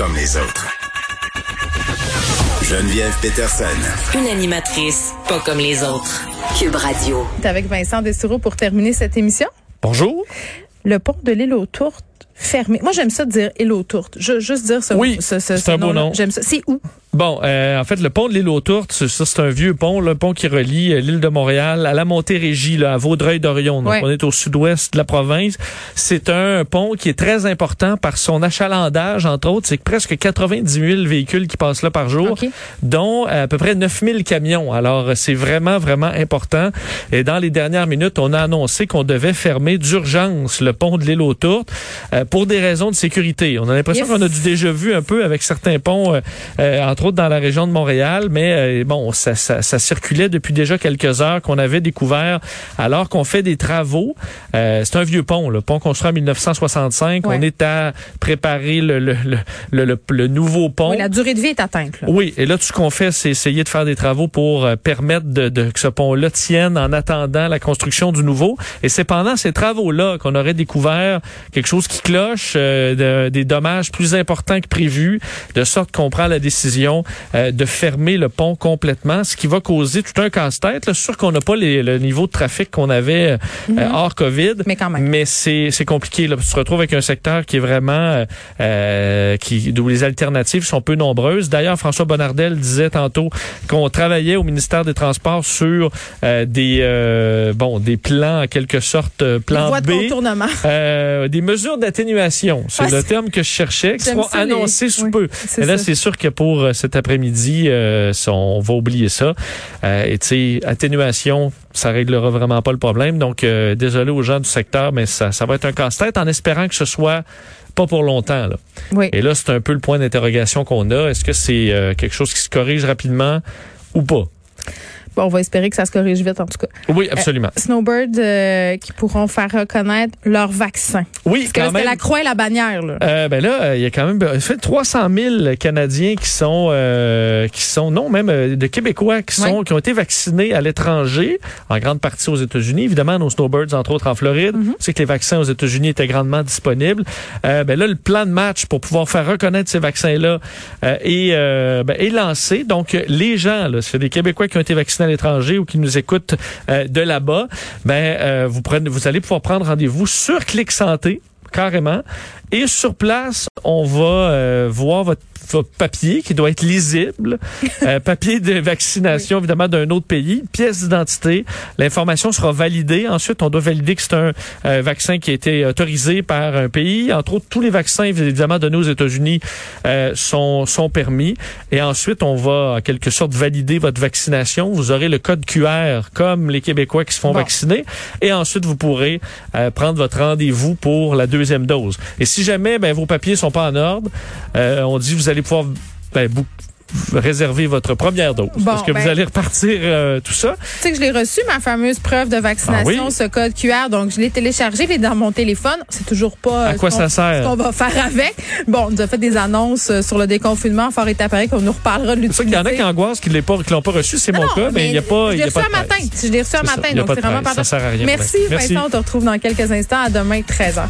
comme les autres. Geneviève Peterson. Une animatrice pas comme les autres. Cube Radio. Avec Vincent Dessureau pour terminer cette émission. Bonjour. Le pont de l'île aux Tourtes fermé. Moi, j'aime ça dire île aux Tourtes. Je, juste dire ça. Oui, ce, ce, c'est un beau nom. J'aime ça. C'est où? Bon, euh, en fait, le pont de l'île aux Tourtes, ça, c'est un vieux pont, le pont qui relie euh, l'île de Montréal à la Montérégie, là, à Vaudreuil-Dorion. Donc, on est au sud-ouest de la province. C'est un pont qui est très important par son achalandage, entre autres. C'est presque 90 000 véhicules qui passent là par jour, OK. dont euh, à peu près 9 000 camions. Alors, euh, c'est vraiment, vraiment important. Et dans les dernières minutes, on a annoncé qu'on devait fermer d'urgence le pont de l'île aux Tourtes euh, pour des raisons de sécurité. On a l'impression Yes. qu'on a du déjà vu un peu avec certains ponts, euh, euh, entre autres dans la région de Montréal, mais euh, bon, ça, ça, ça circulait depuis déjà quelques heures qu'on avait découvert alors qu'on fait des travaux. Euh, c'est un vieux pont, le pont construit en 1965. Ouais. On est à préparer le, le, le, le, le- le nouveau pont. Oui, la durée de vie est atteinte. Là. Oui, et là, tout ce qu'on fait, c'est essayer de faire des travaux pour euh, permettre de, de- que ce pont-là tienne en attendant la construction du nouveau. Et c'est pendant ces travaux-là qu'on aurait découvert quelque chose qui cloche, euh, de- des dommages plus importants que prévu, de sorte qu'on prend la décision euh, de fermer le pont complètement, ce qui va causer tout un casse-tête. sûr qu'on n'a pas les- le niveau de trafic qu'on avait euh, euh, hors COVID. Mhm. Mais quand même. Mais c'est compliqué. Là. Tu te retrouves avec un secteur qui est vraiment euh, qui où les alternatives sont peu nombreuses. D'ailleurs, François Bonnardel disait tantôt qu'on travaillait au ministère des Transports sur des bon des plans en quelque sorte euh, Les plan voies de B. contournement. Des mesures d'atténuation, c'est Ah, le terme que je cherchais, qui seront les- annoncés sous oui, peu. Mais là, c'est sûr que pour cet après-midi, euh, on va oublier ça. Euh, et tu sais, atténuation, ça réglera vraiment pas le problème. Donc, euh, désolé aux gens du secteur, mais ça, ça va être un casse-tête en espérant que ce soit pas pour longtemps. Là. Oui. Et là, c'est un peu le point d'interrogation qu'on a. Est-ce que c'est quelque chose qui se corrige rapidement ou pas? Bon, on va espérer que ça se corrige vite, en tout cas. Oui, absolument. Snowbird euh, qui pourront faire reconnaître leur vaccin. oui, Parce que quand même. la croix et la bannière. Là. Euh, ben là, euh, il y a quand même euh, fait 300 000 Canadiens qui sont euh, qui sont non même euh, de Québécois qui sont qui ont été vaccinés à l'étranger, en grande partie aux États-Unis, évidemment nos snowbirds entre autres en Floride. Mm-hmm. C'est que les vaccins aux États-Unis étaient grandement disponibles. Euh, ben là, le plan de match pour pouvoir faire reconnaître ces vaccins-là euh, est, euh, ben, est lancé. Donc euh, les gens, là, c'est des Québécois qui ont été vaccinés à l'étranger ou qui nous écoutent euh, de là-bas, ben euh, vous prenez, vous allez pouvoir prendre rendez-vous sur Clic Santé carrément. Et sur place, on va euh, voir votre, votre papier qui doit être lisible, Euh, papier de vaccination évidemment d'un autre pays, pièce d'identité. L'information sera validée. Ensuite, on doit valider que c'est un euh, vaccin qui a été autorisé par un pays. Entre autres, tous les vaccins évidemment donnés aux États-Unis euh, sont sont permis. Et ensuite, on va en quelque sorte valider votre vaccination. Vous aurez le code QR comme les Québécois qui se font Bon. vacciner. Et ensuite, vous pourrez euh, prendre votre rendez-vous pour la deuxième dose. Et si jamais ben, vos papiers sont pas en ordre, euh, on dit vous allez pouvoir ben, réserver votre première dose. Bon, parce que ben- vous allez repartir euh, tout ça. Tu sais que je l'ai reçu, ma fameuse preuve de vaccination, Ah oui? ce code QR. Donc, je l'ai téléchargé, il est dans mon téléphone. C'est toujours pas À euh, quoi ce ça qu'on- sert? ce qu'on va faire avec. Bon, on nous a fait des annonces sur le déconfinement. Fort est appareil qu'on nous reparlera de ça qu'il y en a qui angoissent, qui ne l'ont pas reçu. C'est mon non, cas, mais il n'y a pas. Je il l'ai reçu pas un matin. Je l'ai reçu un matin, il donc pas c'est vraiment pas Ça sert à rien. Merci, Merci. Vincent. On te retrouve dans quelques instants. À demain, 13h.